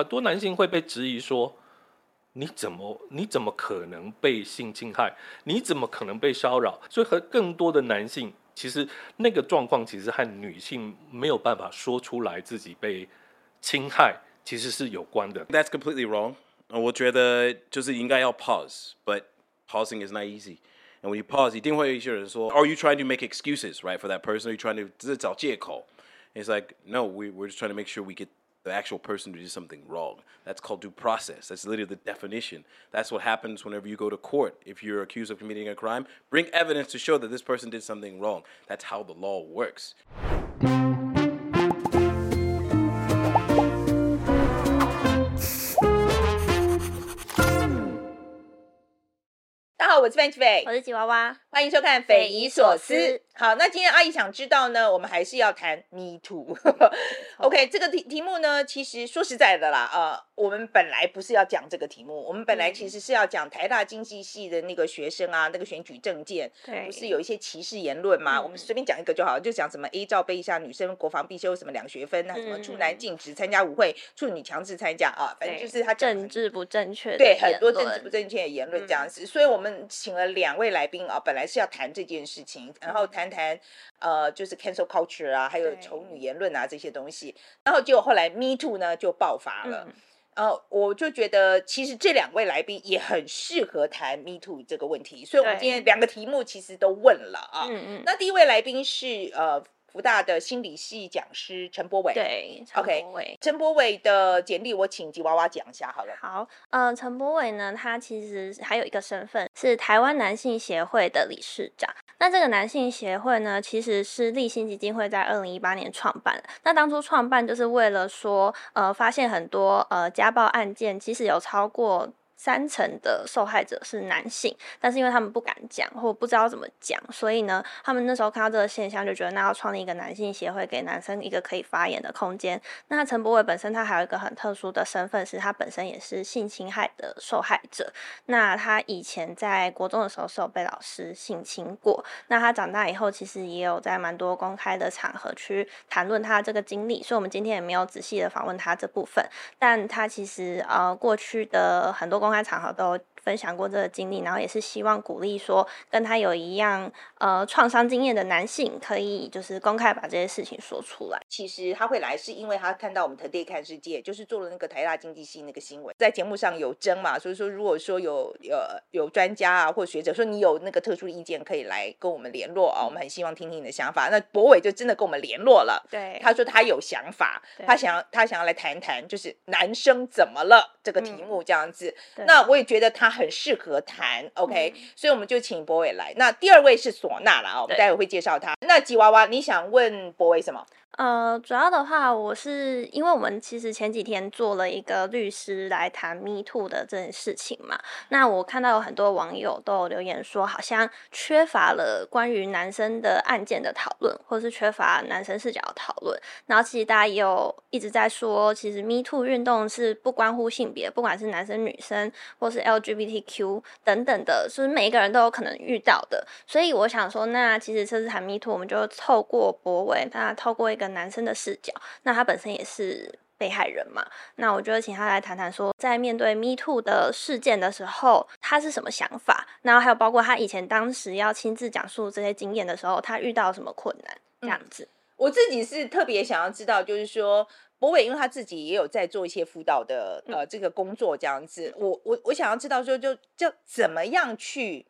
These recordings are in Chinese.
很多男性会被质疑说：“你怎么你怎么可能被性侵害？你怎么可能被骚扰？”所以和更多的男性，其实那个状况其实和女性没有办法说出来自己被侵害，其实是有关的。That's completely wrong. 我觉得就是应该要 pause, but pausing is not easy. And when you pause，一定会有一些人说，Are you trying to make excuses, right, for that person? Are you trying to 只是找借口？It's like no, we we're just trying to make sure we get the actual person to do something wrong. That's called due process. That's literally the definition. That's what happens whenever you go to court. If you're accused of committing a crime, bring evidence to show that this person did something wrong. That's how the law works. 我是范志斐，我是吉娃娃，欢迎收看《匪夷所思》。好，那今天阿姨想知道呢，我们还是要谈 Me Too。OK，这个题题目呢，其实说实在的啦，呃，我们本来不是要讲这个题目，我们本来其实是要讲台大经济系的那个学生啊，那个选举政见，对，不是有一些歧视言论嘛？嗯、我们随便讲一个就好，就讲什么 A 罩杯下女生国防必修什么两学分，那什么处男禁止参加舞会，处女强制参加啊，反正就是他政治不正确，对很多政治不正确的言论这样子，嗯、所以我们。请了两位来宾啊，本来是要谈这件事情，然后谈谈呃，就是 cancel culture 啊，还有丑女言论啊这些东西，然后结果后来 Me Too 呢就爆发了，嗯、然后我就觉得其实这两位来宾也很适合谈 Me Too 这个问题，所以我们今天两个题目其实都问了啊。嗯嗯。那第一位来宾是呃。福大的心理系讲师陈柏伟，对，OK，陈柏伟的简历我请吉娃娃讲一下好了。好，呃，陈柏伟呢，他其实还有一个身份是台湾男性协会的理事长。那这个男性协会呢，其实是立新基金会在二零一八年创办。那当初创办就是为了说，呃，发现很多呃家暴案件，其实有超过。三成的受害者是男性，但是因为他们不敢讲或不知道怎么讲，所以呢，他们那时候看到这个现象，就觉得那要创立一个男性协会，给男生一个可以发言的空间。那陈柏伟本身他还有一个很特殊的身份，是他本身也是性侵害的受害者。那他以前在国中的时候是有被老师性侵过。那他长大以后，其实也有在蛮多公开的场合去谈论他这个经历。所以，我们今天也没有仔细的访问他这部分，但他其实呃过去的很多公公开场合都分享过这个经历，然后也是希望鼓励说跟他有一样呃创伤经验的男性，可以就是公开把这些事情说出来。其实他会来是因为他看到我们 Today 看世界，就是做了那个台大经济系那个新闻，在节目上有争嘛，所以说如果说有呃有专家啊或学者说你有那个特殊意见，可以来跟我们联络啊，我们很希望听听你的想法。那博伟就真的跟我们联络了，对，他说他有想法，他想要他想要来谈谈就是男生怎么了这个题目这样子。嗯、那我也觉得他。很适合弹，OK，、嗯、所以我们就请博伟来。那第二位是唢呐了啊，我们待会会介绍他。那吉娃娃，你想问博伟什么？呃，主要的话，我是因为我们其实前几天做了一个律师来谈 Me Too 的这件事情嘛。那我看到有很多网友都有留言说，好像缺乏了关于男生的案件的讨论，或是缺乏男生视角的讨论。然后其实大家也有一直在说，其实 Me Too 运动是不关乎性别，不管是男生女生，或是 LGBTQ 等等的，是每一个人都有可能遇到的。所以我想说，那其实这次谈 Me Too，我们就透过柏纬，那透过一个。男生的视角，那他本身也是被害人嘛？那我觉得请他来谈谈，说在面对 Me Too 的事件的时候，他是什么想法？然后还有包括他以前当时要亲自讲述这些经验的时候，他遇到什么困难？这样子，嗯、我自己是特别想要知道，就是说博伟，因为他自己也有在做一些辅导的呃这个工作，这样子，我我我想要知道说，就就怎么样去。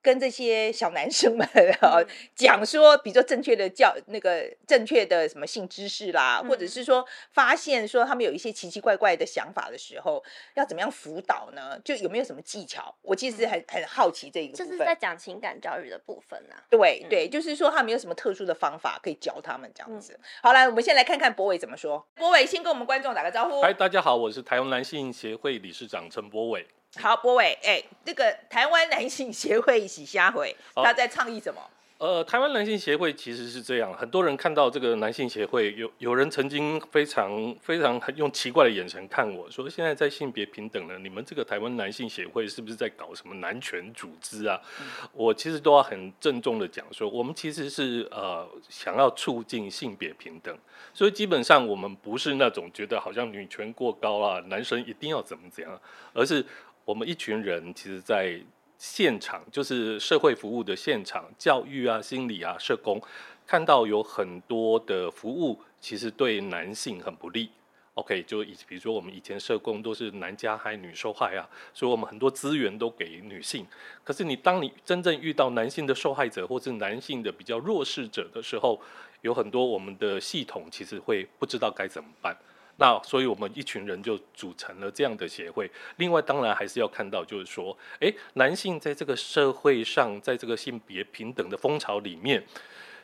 跟这些小男生们啊 讲说，比较正确的教那个正确的什么性知识啦，或者是说发现说他们有一些奇奇怪怪的想法的时候，要怎么样辅导呢？就有没有什么技巧？我其实很很好奇这一个部分。这是在讲情感教育的部分啊。对对，就是说他们有什么特殊的方法可以教他们这样子。好，来，我们先来看看博伟怎么说。博伟先跟我们观众打个招呼。嗨，大家好，我是台湾男性协会理事长陈柏纬。好，波伟，哎，这个台湾男性协会是啥会？他在倡议什么？呃，台湾男性协会其实是这样，很多人看到这个男性协会，有有人曾经非常非常用奇怪的眼神看我说，现在在性别平等了，你们这个台湾男性协会是不是在搞什么男权组织啊？嗯、我其实都要很郑重的讲说，我们其实是呃想要促进性别平等，所以基本上我们不是那种觉得好像女权过高啊，男生一定要怎么怎样，而是我们一群人其实在。现场就是社会服务的现场，教育啊、心理啊、社工，看到有很多的服务其实对男性很不利。OK，就以比如说我们以前社工都是男加害女受害啊，所以我们很多资源都给女性。可是你当你真正遇到男性的受害者或是男性的比较弱势者的时候，有很多我们的系统其实会不知道该怎么办。那所以，我们一群人就组成了这样的协会。另外，当然还是要看到，就是说，诶，男性在这个社会上，在这个性别平等的风潮里面，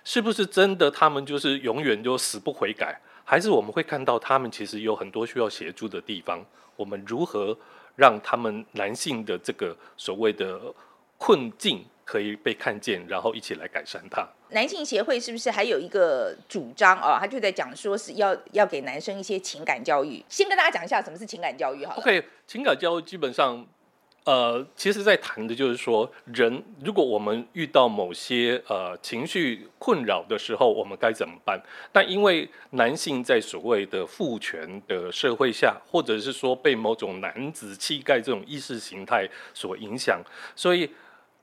是不是真的他们就是永远就死不悔改？还是我们会看到他们其实有很多需要协助的地方？我们如何让他们男性的这个所谓的困境可以被看见，然后一起来改善它？男性协会是不是还有一个主张啊？他就在讲说是要要给男生一些情感教育。先跟大家讲一下什么是情感教育好了。OK，情感教育基本上，呃，其实在谈的就是说，人如果我们遇到某些呃情绪困扰的时候，我们该怎么办？但因为男性在所谓的父权的社会下，或者是说被某种男子气概这种意识形态所影响，所以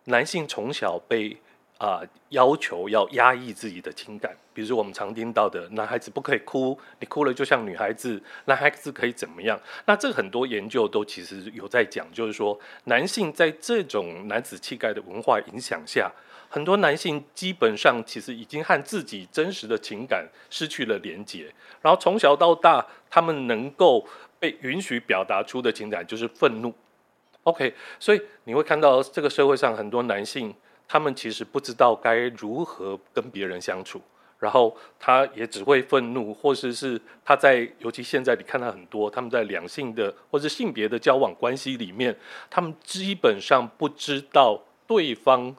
男性从小被。啊、要求要压抑自己的情感，比如我们常听到的，男孩子不可以哭，你哭了就像女孩子，男孩子可以怎么样？那这很多研究都其实有在讲，就是说男性在这种男子气概的文化影响下，很多男性基本上其实已经和自己真实的情感失去了连结，然后从小到大，他们能够被允许表达出的情感就是愤怒。OK，所以你会看到这个社会上很多男性。他们其实不知道该如何跟别人相处，然后他也只会愤怒，或者是，是他在，尤其现在你看到很多他们在两性的或者性别的交往关系里面，他们基本上不知道对方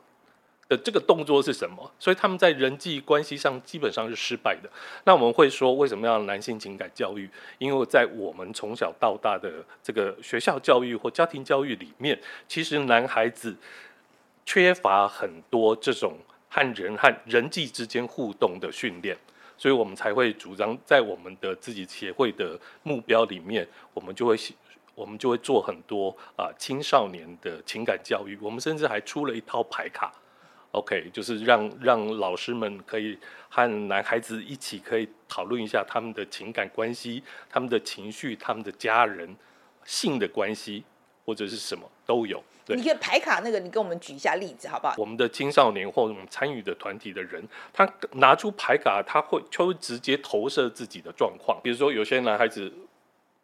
这个动作是什么，所以他们在人际关系上基本上是失败的。那我们会说，为什么要男性情感教育？因为在我们从小到大的这个学校教育或家庭教育里面，其实男孩子。缺乏很多这种和人和人际之间互动的训练，所以我们才会主张在我们的自己协会的目标里面，我们就会我们就会做很多啊、青少年的情感教育。我们甚至还出了一套牌卡，OK，就是让让老师们可以和男孩子一起可以讨论一下他们的情感关系、他们的情绪、他们的家人、性的关系或者是什么都有。对，你可以排卡那个，你给我们举一下例子好不好？我们的青少年或者我们参与的团体的人，他拿出牌卡，他会就会直接投射自己的状况。比如说，有些男孩子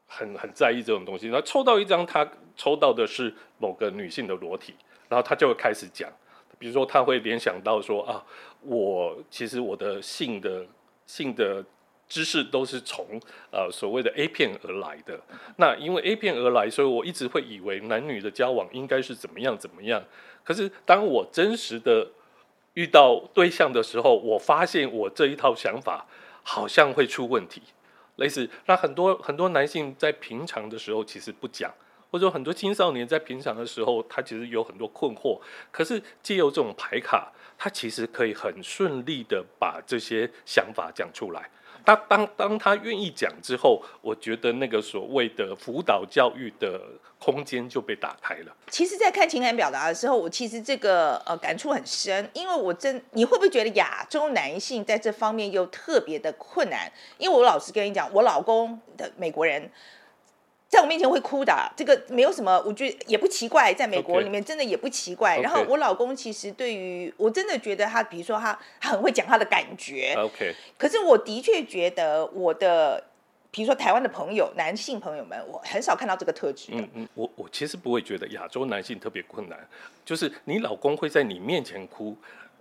很很在意这种东西，他抽到一张，他抽到的是某个女性的裸体，然后他就会开始讲，比如说他会联想到说啊，我其实我的性的性的。知识都是从呃所谓的 A 片而来的，那因为 A 片而来，所以我一直会以为男女的交往应该是怎么样怎么样。可是当我真实的遇到对象的时候，我发现我这一套想法好像会出问题。类似，那很多很多男性在平常的时候其实不讲，或者说很多青少年在平常的时候，他其实有很多困惑。可是借由这种牌卡，他其实可以很顺利的把这些想法讲出来。他当当他愿意讲之后，我觉得那个所谓的辅导教育的空间就被打开了。其实，在看情感表达的时候，我其实这个呃感触很深，因为我真你会不会觉得亚洲男性在这方面又特别的困难？因为我老实跟你讲，我老公的美国人。在我面前会哭的，这个没有什么，我觉得也不奇怪。在美国里面，真的也不奇怪。Okay. 然后我老公其实对于我真的觉得他，比如说他，他很会讲他的感觉。OK。可是我的确觉得我的，比如说台湾的朋友，男性朋友们，我很少看到这个特质。嗯嗯，我我其实不会觉得亚洲男性特别困难，就是你老公会在你面前哭，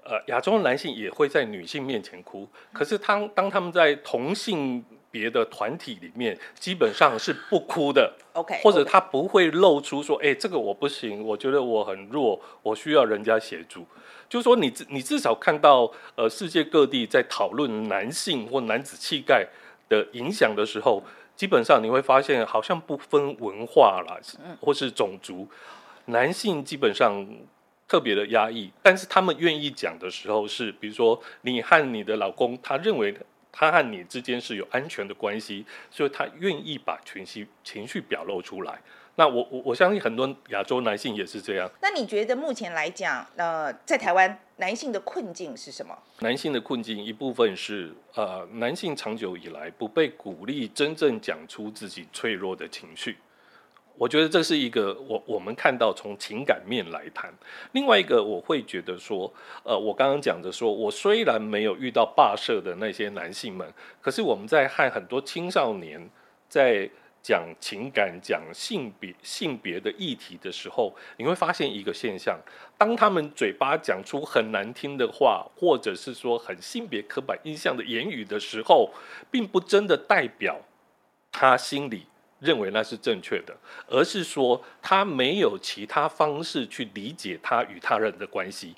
呃，亚洲男性也会在女性面前哭。可是当当他们在同性。别的团体里面，基本上是不哭的。OK，或者他不会露出说，哎，这个我不行，我觉得我很弱，我需要人家协助。就是说你，你你至少看到，呃，世界各地在讨论男性或男子气概的影响的时候，基本上你会发现，好像不分文化啦，或是种族，男性基本上特别的压抑，但是他们愿意讲的时候是，比如说你和你的老公，他认为他和你之间是有安全的关系，所以他愿意把情绪情绪表露出来。那我我我相信很多亚洲男性也是这样。那你觉得目前来讲，呃，在台湾男性的困境是什么？男性的困境一部分是，呃，男性长久以来不被鼓励真正讲出自己脆弱的情绪。我觉得这是一个我我们看到从情感面来谈。另外一个我会觉得说，呃，我刚刚讲的说，我虽然没有遇到霸社的那些男性们，可是我们在和很多青少年在。讲情感、讲性别、性别的议题的时候，你会发现一个现象：当他们嘴巴讲出很难听的话，或者是说很性别刻板印象的言语的时候，并不真的代表他心里认为那是正确的，而是说他没有其他方式去理解他与他人的关系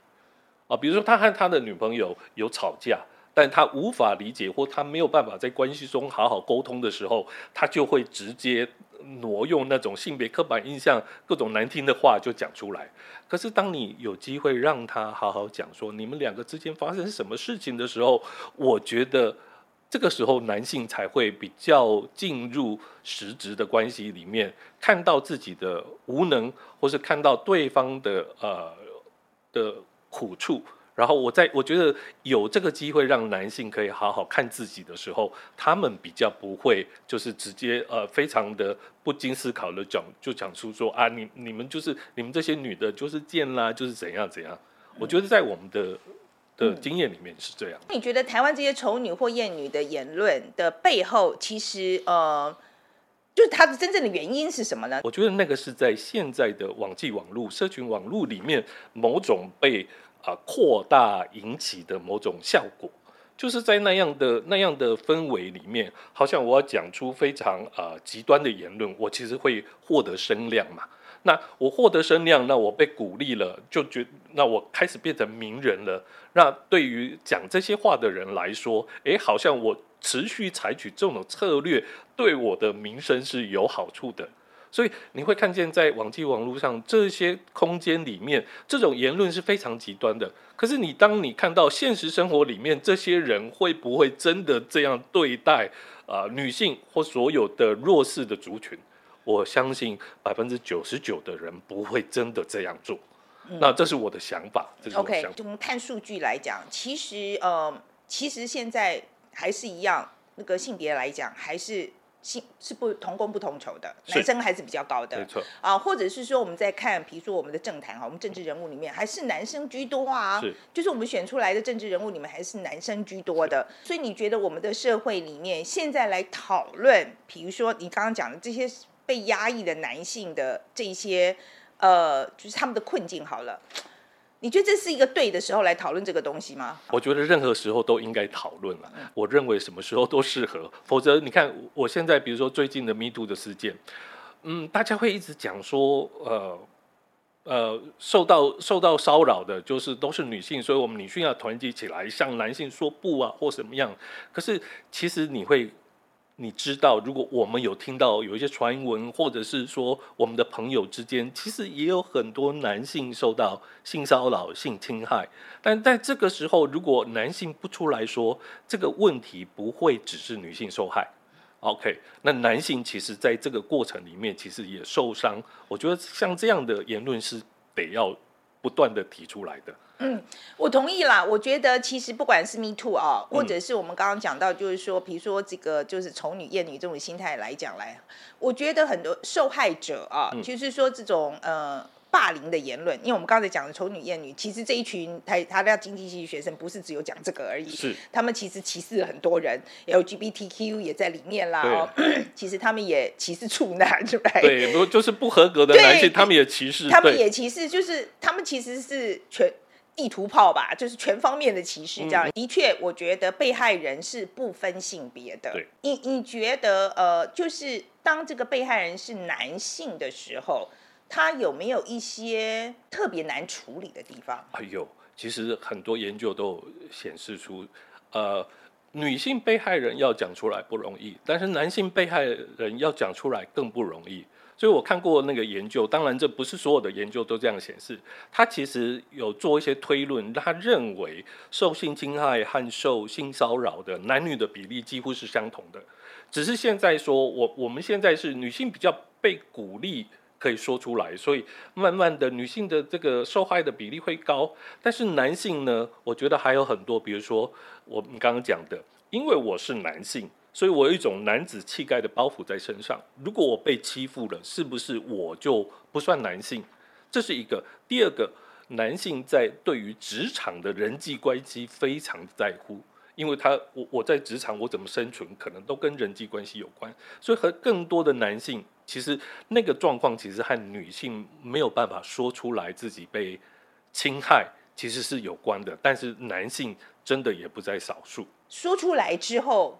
啊。比如说，他和他的女朋友有吵架。但他无法理解，或他没有办法在关系中好好沟通的时候，他就会直接挪用那种性别刻板印象、各种难听的话就讲出来。可是当你有机会让他好好讲说你们两个之间发生什么事情的时候，我觉得这个时候男性才会比较进入实质的关系里面，看到自己的无能，或是看到对方的呃的苦处。然后我在我觉得有这个机会让男性可以好好看自己的时候，他们比较不会就是直接呃非常的不经思考的讲就讲出说啊你你们就是你们这些女的就是贱啦，就是怎样怎样。我觉得在我们的的经验里面是这样。嗯，你觉得台湾这些丑女或艳女的言论的背后，其实呃就是它的真正的原因是什么呢？我觉得那个是在现在的网际网络、社群网络里面某种被。啊，扩大引起的某种效果，就是在那样的那样的氛围里面，好像我要讲出非常啊极端的言论，我其实会获得声量嘛。那我获得声量，那我被鼓励了，就觉那我开始变成名人了。那对于讲这些话的人来说，哎，好像我持续采取这种策略，对我的名声是有好处的。所以你会看见，在网际网络上这些空间里面，这种言论是非常极端的。可是你当你看到现实生活里面，这些人会不会真的这样对待啊、女性或所有的弱势的族群？我相信百分之九十九的人不会真的这样做。嗯、那这是我的想法。OK，就我们看数据来讲，其实呃，其实现在还是一样，那个性别来讲还是。性是不同工不同酬的，男生还是比较高的，没错啊，或者是说我们在看，比如说我们的政坛哈，我们政治人物里面还是男生居多啊，是，就是我们选出来的政治人物里面还是男生居多的，所以你觉得我们的社会里面现在来讨论，比如说你刚刚讲的这些被压抑的男性的这些，呃，就是他们的困境好了。你觉得这是一个对的时候来讨论这个东西吗？我觉得任何时候都应该讨论了。我认为什么时候都适合，否则你看我现在，比如说最近的 Me Too 的事件，嗯，大家会一直讲说，呃呃，受到受到骚扰的，就是都是女性，所以我们女性要团结起来，向男性说不啊，或什么样。可是其实你会。你知道，如果我们有听到有一些传闻，或者是说我们的朋友之间，其实也有很多男性受到性骚扰、性侵害。但在这个时候，如果男性不出来说，这个问题不会只是女性受害。OK，那男性其实在这个过程里面其实也受伤。我觉得像这样的言论是得要不断的提出来的。嗯，我同意啦。我觉得其实不管是 Me Too 啊，或者是我们刚刚讲到，就是说，比如说这个就是丑女厌女这种心态来讲来，我觉得很多受害者啊，就是说这种呃。霸凌的言论，因为我们刚才讲的丑女艳女，其实这一群他他的经济系学生不是只有讲这个而已，是他们其实歧视了很多人，LGBTQ 也在里面啦。哦，其实他们也歧视处男，对不对？对，不就是不合格的男性，他们也歧视，他们也歧视，就是他们其实是全地图炮吧，就是全方面的歧视这样。嗯、的确，我觉得被害人是不分性别的。对，你你觉得呃，就是当这个被害人是男性的时候，他有没有一些特别难处理的地方？哎呦，其实很多研究都显示出，呃，女性被害人要讲出来不容易，但是男性被害人要讲出来更不容易。所以我看过那个研究，当然这不是所有的研究都这样显示。他其实有做一些推论，他认为受性侵害和受性骚扰的男女的比例几乎是相同的，只是现在说我我们现在是女性比较被鼓励可以说出来，所以慢慢的女性的这个受害的比例会高，但是男性呢，我觉得还有很多，比如说我们刚刚讲的，因为我是男性。所以我有一种男子气概的包袱在身上。如果我被欺负了，是不是我就不算男性？这是一个。第二个，男性在对于职场的人际关系非常在乎，因为他我我在职场我怎么生存，可能都跟人际关系有关。所以和更多的男性，其实那个状况其实和女性没有办法说出来自己被侵害，其实是有关的。但是男性真的也不在少数。说出来之后。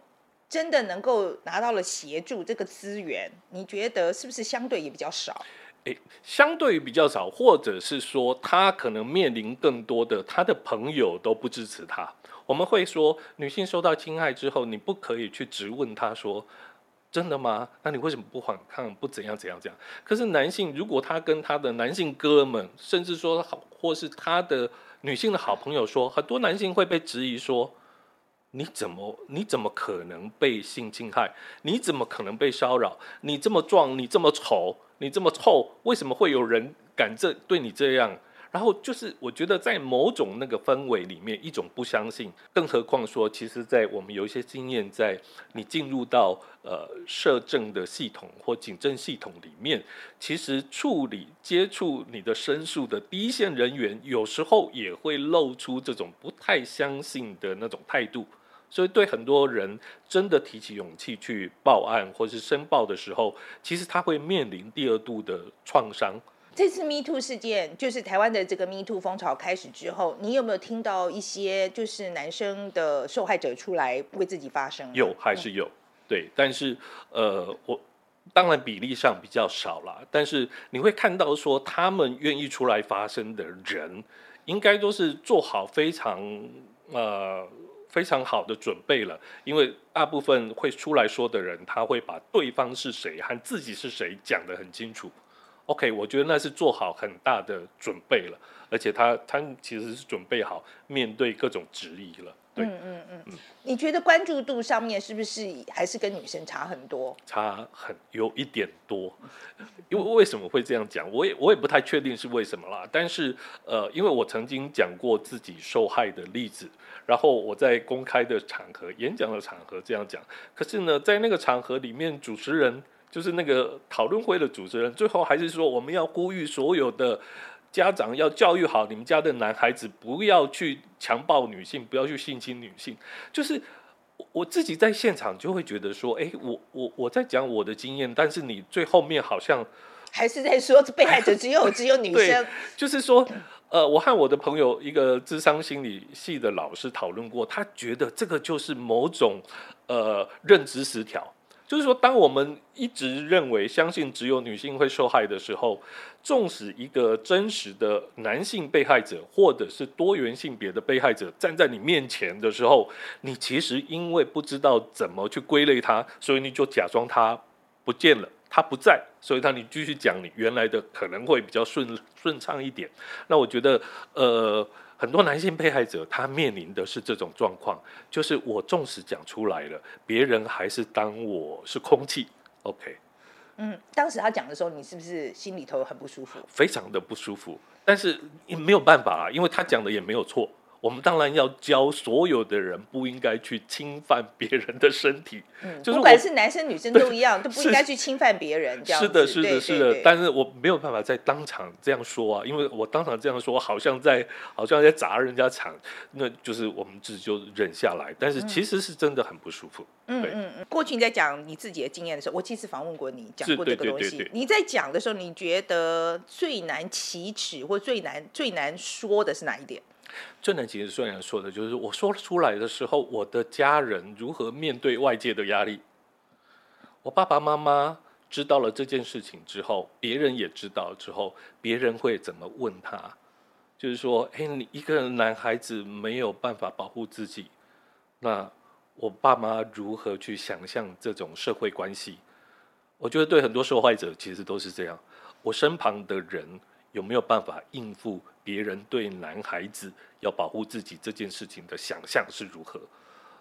真的能够拿到了协助这个资源，你觉得是不是相对也比较少？诶，相对比较少，或者是说他可能面临更多的他的朋友都不支持他。我们会说，女性受到侵害之后，你不可以去质问他说：“真的吗？那你为什么不反抗？不怎样怎样怎样？”可是男性如果他跟他的男性哥们，甚至说好，或是他的女性的好朋友说，很多男性会被质疑说。你怎么你怎么可能被性侵害？你怎么可能被骚扰？你这么壮，你这么丑，你这么臭，为什么会有人敢这对你这样？然后就是我觉得在某种那个氛围里面，一种不相信。更何况说，其实，在我们有一些经验，在你进入到呃社政的系统或警政系统里面，其实处理接触你的申诉的第一线人员，有时候也会露出这种不太相信的那种态度。所以，对很多人真的提起勇气去报案或是申报的时候，其实他会面临第二度的创伤。这次 Me Too 事件，就是台湾的这个 Me Too 风潮开始之后，你有没有听到一些就是男生的受害者出来为自己发声？有，还是有，对。但是，呃，我当然比例上比较少啦。但是你会看到说，他们愿意出来发声的人，应该都是做好非常呃。非常好的准备了，因为大部分会出来说的人，他会把对方是谁和自己是谁讲得很清楚。OK，我觉得那是做好很大的准备了，而且他他其实是准备好面对各种质疑了。对，嗯嗯嗯，嗯，你觉得关注度上面是不是还是跟女生差很多？差很有一点多，因为为什么会这样讲？我也我也不太确定是为什么啦。但是呃，因为我曾经讲过自己受害的例子，然后我在公开的场合、演讲的场合这样讲。可是呢，在那个场合里面，主持人就是那个讨论会的主持人，最后还是说我们要呼吁所有的。家长要教育好你们家的男孩子，不要去强暴女性，不要去性侵女性。就是我自己在现场就会觉得说，哎，我我我在讲我的经验，但是你最后面好像还是在说被害者只有只有女生。就是说，呃，我和我的朋友一个智商心理系的老师讨论过，他觉得这个就是某种呃认知失调。就是说，当我们一直认为、相信只有女性会受害的时候，纵使一个真实的男性被害者，或者是多元性别的被害者站在你面前的时候，你其实因为不知道怎么去归类他，所以你就假装他不见了，他不在，所以他你继续讲你原来的可能会比较顺顺畅一点。那我觉得，呃。很多男性被害者，他面临的是这种状况，就是我纵使讲出来了，别人还是当我是空气。OK，嗯，当时他讲的时候，你是不是心里头很不舒服？非常的不舒服，但是也没有办法啊，因为他讲的也没有错。我们当然要教所有的人不应该去侵犯别人的身体，嗯，就是不管是男生女生都一样，都不应该去侵犯别人。这样是的，是的，是的。但是我没有办法在当场这样说啊，因为我当场这样说，好像在好像在砸人家场，那就是我们自己就忍下来。但是其实是真的很不舒服。嗯嗯嗯。过去你在讲你自己的经验的时候，我其实访问过你，讲过这个东西。你在讲的时候，你觉得最难启齿或最难最难说的是哪一点？最难其实虽然说的就是我说出来的时候，我的家人如何面对外界的压力。我爸爸妈妈知道了这件事情之后，别人也知道之后，别人会怎么问他？就是说，哎，你一个男孩子没有办法保护自己，那我爸妈如何去想象这种社会关系？我觉得对很多受害者其实都是这样。我身旁的人有没有办法应付别人对男孩子要保护自己这件事情的想象是如何？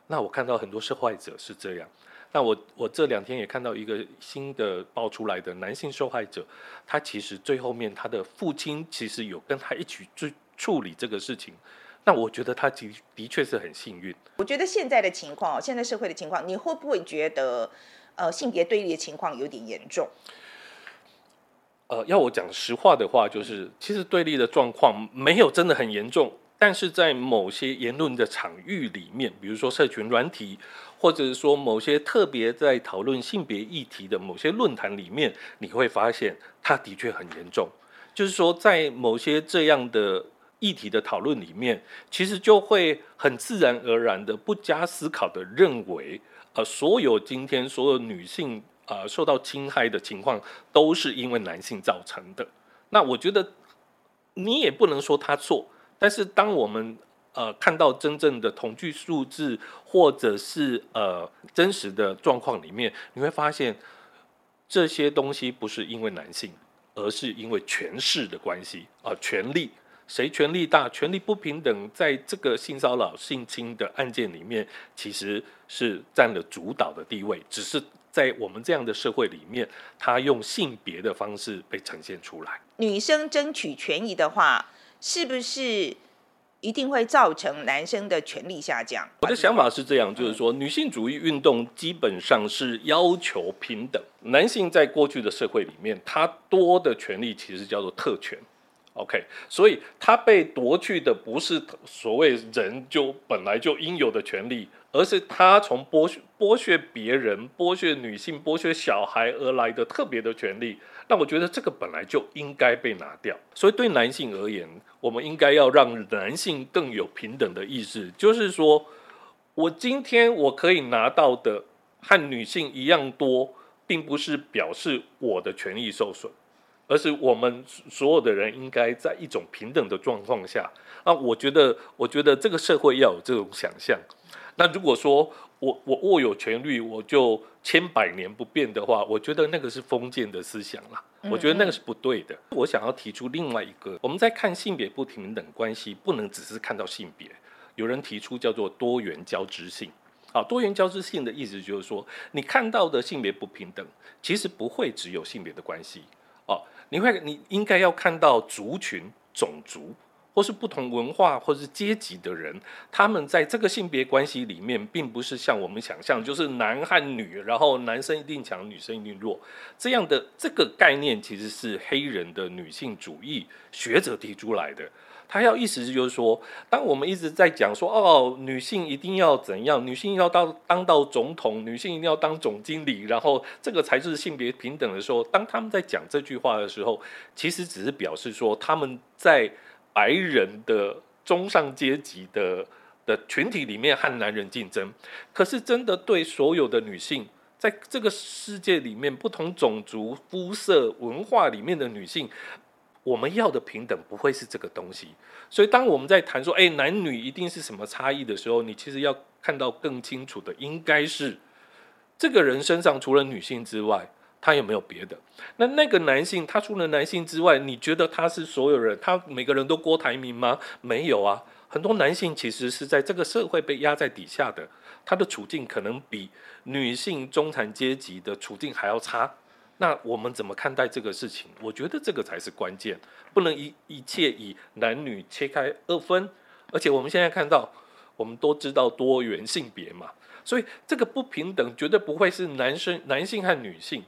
那我看到很多受害者是这样。那我我这两天也看到一个新的爆出来的男性受害者，他其实最后面他的父亲其实有跟他一起去处理这个事情。那我觉得他的的确是很幸运。我觉得现在的情况，现在社会的情况，你会不会觉得？呃，性别对立的情况有点严重。呃，要我讲实话的话，就是其实对立的状况没有真的很严重，但是在某些言论的场域里面，比如说社群软体，或者是说某些特别在讨论性别议题的某些论坛里面，你会发现它的确很严重。就是说，在某些这样的议题的讨论里面，其实就会很自然而然的、不加思考的认为。呃，所有今天所有女性、呃、受到侵害的情况，都是因为男性造成的。那我觉得你也不能说他错，但是当我们呃看到真正的统计数字，或者是呃真实的状况里面，你会发现这些东西不是因为男性，而是因为权势的关系啊、呃，权力。谁权力大、权力不平等，在这个性骚扰、性侵的案件里面，其实是占了主导的地位。只是在我们这样的社会里面，他用性别的方式被呈现出来。女生争取权益的话，是不是一定会造成男生的权力下降？我的想法是这样，就是说，女性主义运动基本上是要求平等。男性在过去的社会里面，他多的权利其实叫做特权。OK，所以他被夺去的不是所谓人就本来就应有的权利，而是他从剥削剥削别人、剥削女性、剥削小孩而来的特别的权利。那我觉得这个本来就应该被拿掉。所以对男性而言，我们应该要让男性更有平等的意识，就是说我今天我可以拿到的和女性一样多，并不是表示我的权益受损。而是我们所有的人应该在一种平等的状况下。那我觉得，我觉得这个社会要有这种想象。那如果说我我握有权力，我就千百年不变的话，我觉得那个是封建的思想啦。我觉得那个是不对的。我想要提出另外一个，我们在看性别不平等关系，不能只是看到性别。有人提出叫做多元交织性。啊，多元交织性的意思就是说，你看到的性别不平等，其实不会只有性别的关系。哦，你会，你应该要看到族群、种族，或是不同文化或是阶级的人，他们在这个性别关系里面，并不是像我们想象，就是男和女，然后男生一定强，女生一定弱，这样的这个概念，其实是黑人的女性主义学者提出来的。他要意思就是说，当我们一直在讲说哦，女性一定要怎样，女性要当当到总统，女性一定要当总经理，然后这个才是性别平等的时候，当他们在讲这句话的时候，其实只是表示说他们在白人的中上阶级的的群体里面和男人竞争。可是真的对所有的女性，在这个世界里面，不同种族、肤色、文化里面的女性。我们要的平等不会是这个东西，所以当我们在谈说，哎，男女一定是什么差异的时候，你其实要看到更清楚的，应该是这个人身上除了女性之外，他有没有别的？那那个男性，他除了男性之外，你觉得他是所有人？他每个人都郭台铭吗？没有啊，很多男性其实是在这个社会被压在底下的，他的处境可能比女性中产阶级的处境还要差。那我们怎么看待这个事情？我觉得这个才是关键，不能一一切以男女切开二分。而且我们现在看到，我们都知道多元性别嘛，所以这个不平等绝对不会是男生、男性和女性，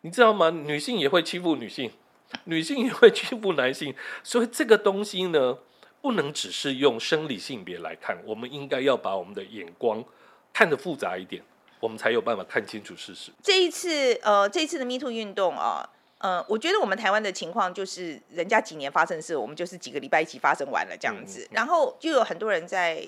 你知道吗？女性也会欺负女性，女性也会欺负男性，所以这个东西呢，不能只是用生理性别来看，我们应该要把我们的眼光看得复杂一点。我们才有办法看清楚事实。这一次，呃，这一次的 Me Too 运动啊，呃，我觉得我们台湾的情况就是，人家几年发生的事，我们就是几个礼拜一起发生完了这样子，嗯嗯嗯、然后就有很多人在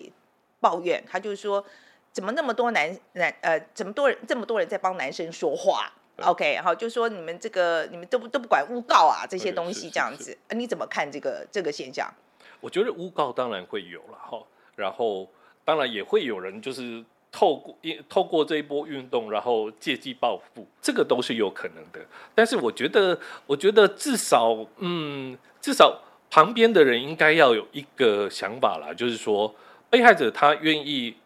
抱怨，他就是说，怎么那么多男男呃，怎么多人这么多人在帮男生说话？OK，然后就说你们这个你们都不都不管诬告啊这些东西这样子，呃你怎么看这个这个现象？我觉得诬告当然会有了哈，然后当然也会有人就是。透过一透过这一波运动，然后借机报复，这个都是有可能的。但是我觉得，我觉得至少，嗯，至少旁边的人应该要有一个想法啦，就是说，被害者他愿意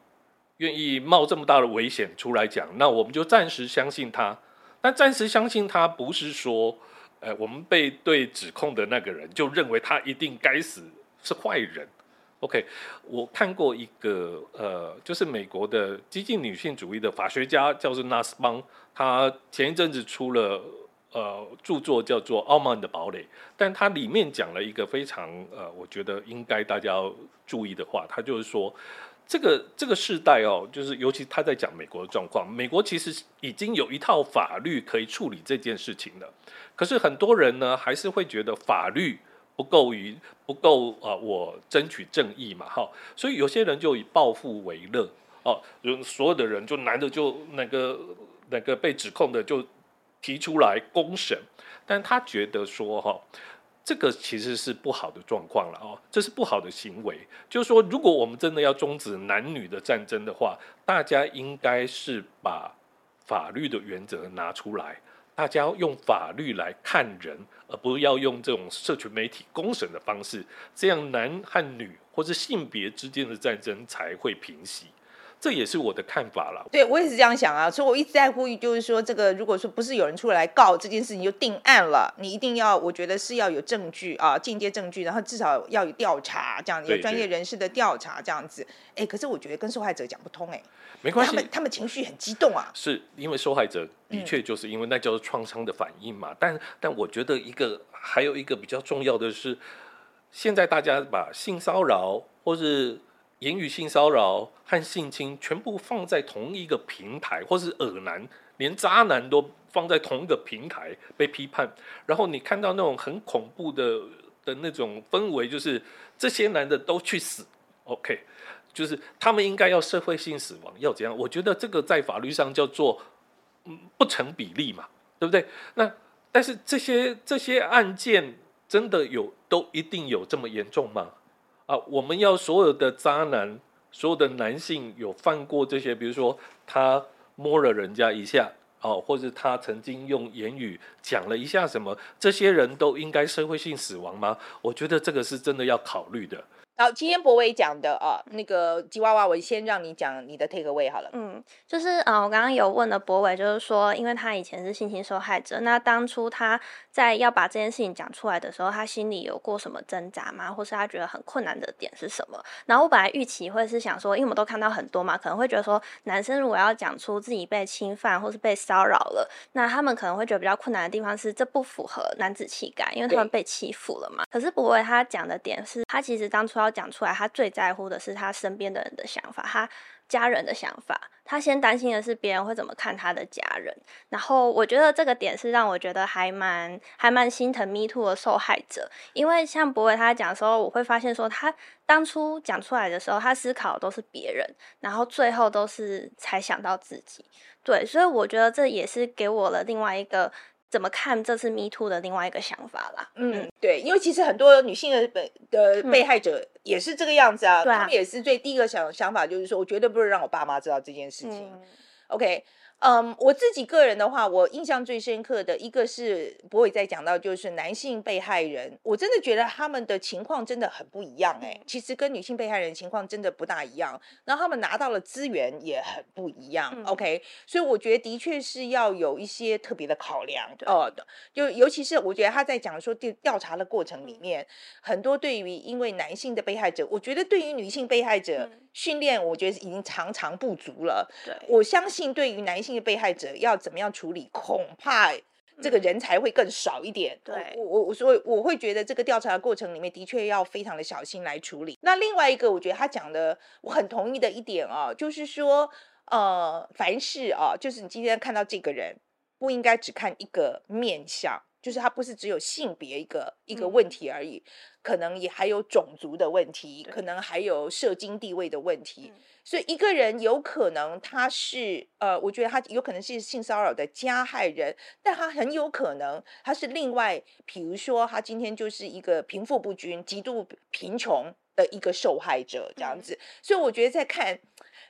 愿意冒这么大的危险出来讲，那我们就暂时相信他。但暂时相信他，不是说，呃，我们被对指控的那个人就认为他一定该死，是坏人。OK，我看过一个呃，就是美国的激进女性主义的法学家，叫做纳斯邦，他前一阵子出了呃著作叫做《傲慢的堡垒》，但他里面讲了一个非常呃，我觉得应该大家要注意的话，他就是说，这个这个世代哦，就是尤其他在讲美国的状况，美国其实已经有一套法律可以处理这件事情了，可是很多人呢，还是会觉得法律。不够于不够啊、我争取正义嘛，哈，所以有些人就以报复为乐哦，有所有的人就男的就那个那个被指控的就提出来公审，但他觉得说哈，这个其实是不好的状况了哦，这是不好的行为。就是说，如果我们真的要终止男女的战争的话，大家应该是把法律的原则拿出来。大家用法律来看人，而不要用这种社群媒体公审的方式，这样男和女或者性别之间的战争才会平息。这也是我的看法了。对，我也是这样想啊，所以我一直在呼吁，就是说，这个如果说不是有人出来告这件事情就定案了，你一定要，我觉得是要有证据啊，间接证据，然后至少要有调查，这样子有专业人士的调查，这样子。哎，可是我觉得跟受害者讲不通，哎，没关系，他们他们情绪很激动啊，是因为受害者的确就是因为那叫做创伤的反应嘛。嗯、但但我觉得一个还有一个比较重要的是，现在大家把性骚扰或是。言语性骚扰和性侵全部放在同一个平台，或是恶男，连渣男都放在同一个平台被批判。然后你看到那种很恐怖的的那种氛围，就是这些男的都去死，OK，就是他们应该要社会性死亡，要怎样？我觉得这个在法律上叫做不成比例嘛，对不对？那但是这些这些案件真的有都一定有这么严重吗？啊，我们要所有的渣男，所有的男性有犯过这些，比如说他摸了人家一下，哦，或者他曾经用言语讲了一下什么，这些人都应该社会性死亡吗？我觉得这个是真的要考虑的。好，今天博伟讲的啊，那个吉娃娃，我先让你讲你的 take away 好了。嗯，就是啊，我刚刚有问了博伟，就是说，因为他以前是性侵受害者，那当初他在要把这件事情讲出来的时候，他心里有过什么挣扎吗？或是他觉得很困难的点是什么？然后我本来预期会是想说，因为我们都看到很多嘛，可能会觉得说，男生如果要讲出自己被侵犯或是被骚扰了，那他们可能会觉得比较困难的地方是，这不符合男子气概，因为他们被欺负了嘛。可是博伟他讲的点是，他其实当初要。讲出来，他最在乎的是他身边的人的想法，他家人的想法。他先担心的是别人会怎么看他的家人。然后我觉得这个点是让我觉得还蛮还蛮心疼 Me Too 的受害者，因为像博伟他讲的时候，我会发现说他当初讲出来的时候，他思考的都是别人，然后最后都是才想到自己。对，所以我觉得这也是给我了另外一个。怎么看这次 Me Too 的另外一个想法啦？嗯，对，因为其实很多女性的被的被害者也是这个样子啊，嗯、他们也是最第一个想想法就是说，我绝对不会让我爸妈知道这件事情。嗯、OK。嗯，um, 我自己个人的话，我印象最深刻的一个是博伟在讲到，就是男性被害人，我真的觉得他们的情况真的很不一样哎、欸，其实跟女性被害人情况真的不大一样，然后他们拿到了资源也很不一样。嗯、OK，所以我觉得的确是要有一些特别的考量哦，对就尤其是我觉得他在讲说调调查的过程里面，很多对于因为男性的被害者，我觉得对于女性被害者训练，我觉得已经常常不足了。对，我相信对于男性的。被害者要怎么样处理？恐怕这个人才会更少一点。对，我我我所以我会觉得这个调查的过程里面的确要非常的小心来处理。那另外一个，我觉得他讲的我很同意的一点哦，就是说，呃，凡事啊，就是你今天看到这个人，不应该只看一个面相。就是它不是只有性别一个一个问题而已，可能也还有种族的问题，可能还有社经地位的问题。所以一个人有可能他是呃，我觉得他有可能是性骚扰的加害人，但他很有可能他是另外，比如说他今天就是一个贫富不均、极度贫穷的一个受害者这样子。所以我觉得在看。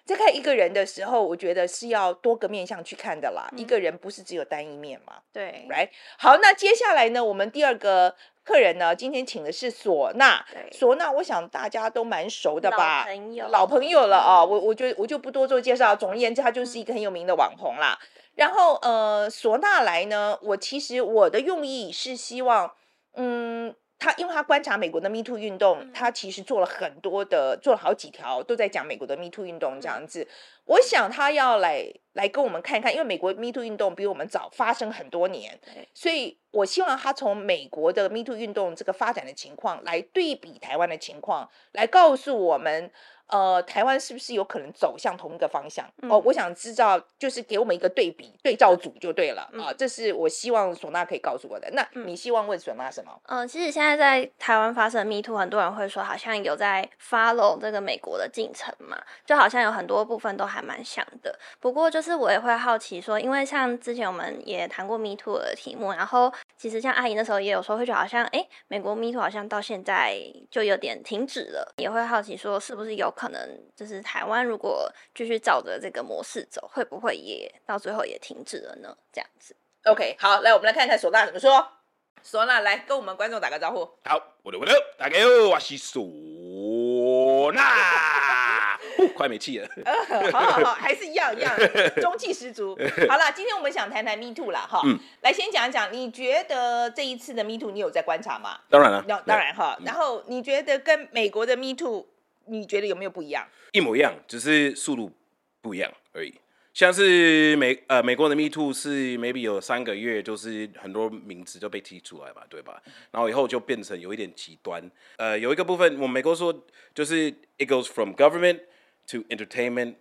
在看一个人的时候，我觉得是要多个面向去看的啦。嗯、一个人不是只有单一面嘛？对，right。好，那接下来呢，我们第二个客人呢，今天请的是唢呐。唢呐，我想大家都蛮熟的吧？老朋友，老朋友了啊、哦。我我觉得我就不多做介绍。总而言之，他就是一个很有名的网红啦。嗯、然后呃，唢呐来呢，我其实我的用意是希望，嗯。他因为他观察美国的 Me Too 运动，他其实做了很多的，做了好几条都在讲美国的 Me Too 运动这样子。我想他要来来跟我们看看，因为美国 Me Too 运动比我们早发生很多年，所以我希望他从美国的 Me Too 运动这个发展的情况来对比台湾的情况，来告诉我们。呃，台湾是不是有可能走向同一个方向？嗯、哦，我想知道，就是给我们一个对比对照组就对了啊、嗯呃。这是我希望唢娜可以告诉我的。那你希望问唢娜什么？嗯、呃，其实现在在台湾发生 Me Too，很多人会说好像有在 follow 这个美国的进程嘛，就好像有很多部分都还蛮像的。不过就是我也会好奇说，因为像之前我们也谈过 Me Too 的题目，然后其实像阿姨那时候也有说会觉得好像，哎，美国 Me Too 好像到现在就有点停止了，也会好奇说是不是有可能就是台湾如果继续照着这个模式走，会不会也到最后也停止了呢？这样子。OK，好，来我们来看看唢娜怎么说。唢娜来跟我们观众打个招呼。好，我的我的，大家好，我是唢娜，快没气了。呃，好好好，还是一样一样，中气十足。好了，今天我们想谈谈 Me Too 了哈。嗯。来，先讲一讲，你觉得这一次的 Me Too 你有在观察吗？当然了。当然哈。然后你觉得跟美国的 Me Too？你觉得有没有不一样？一模一样，只是速度不一样而已。像是美呃美国的 Me Too 是 maybe 有三个月，就是很多名字就被提出来嘛，对吧？然后以后就变成有一点极端。呃，有一个部分，我们美国说就是 it goes from government to entertainment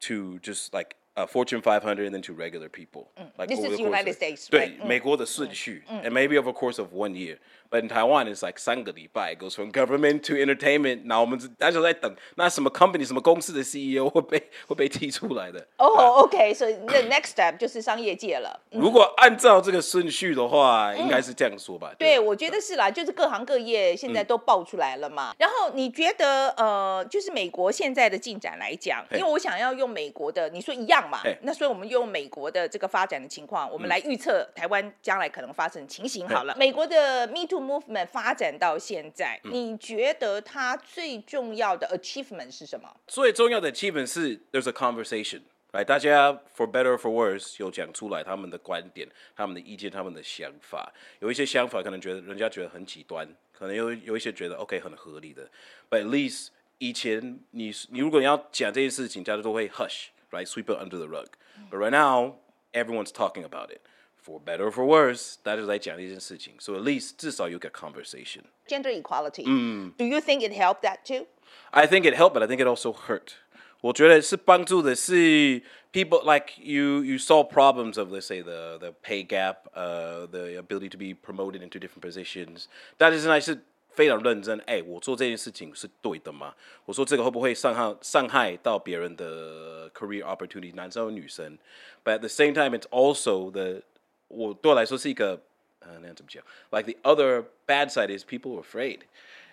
to just like uh, Fortune 500 and then to regular people. Like this is United States. 对，美国的顺序，and maybe over a course of one year. But in Taiwan, it's like 三个礼拜，it goes from government to entertainment。那我们大家都在等，那什么 company、什么公司的 CEO 会被会被踢出来的？哦、oh,，OK，所以 the next step 就是商业界了。如果按照这个顺序的话，嗯、应该是这样说吧？对，对，我觉得是啦，就是各行各业现在都爆出来了嘛。嗯、然后你觉得，呃，就是美国现在的进展来讲，因为我想要用美国的，你说一样嘛？那所以我们用美国的这个发展的情况，我们来预测台湾将来可能发生的情形好了。美国的 Me Too Movement 发展到现在，嗯、你觉得它最重要的 achievement 是什么？最重要的 achievement 是 there's a conversation，来、right? 大家 for better or for worse 有讲出来他们的观点、他们的意见、他们的想法。有一些想法可能觉得人家觉得很极端，可能有有一些觉得 OK 很合理的。But at least 以前你你如果你要讲这件事情，大家都会 hush，right，sweep it under the rug。But right now everyone's talking about it。 For better or for worse，大家都在讲一件事情，so at least 至少有个 conversation。Gender equality。嗯。Do you think it helped that too? I think it helped, but I think it also hurt. 我觉得是帮助的是 people like you. You solve problems of let's say the the pay gap, uh, the ability to be promoted into different positions. 但是现在是非常认真。哎，我做这件事情是对的吗？我说这个会不会伤害伤害到别人的 career opportunity，男生和女生？But at the same time, it's also the 我对我来说是一个，呃，那怎么讲？Like the other bad side is people are afraid,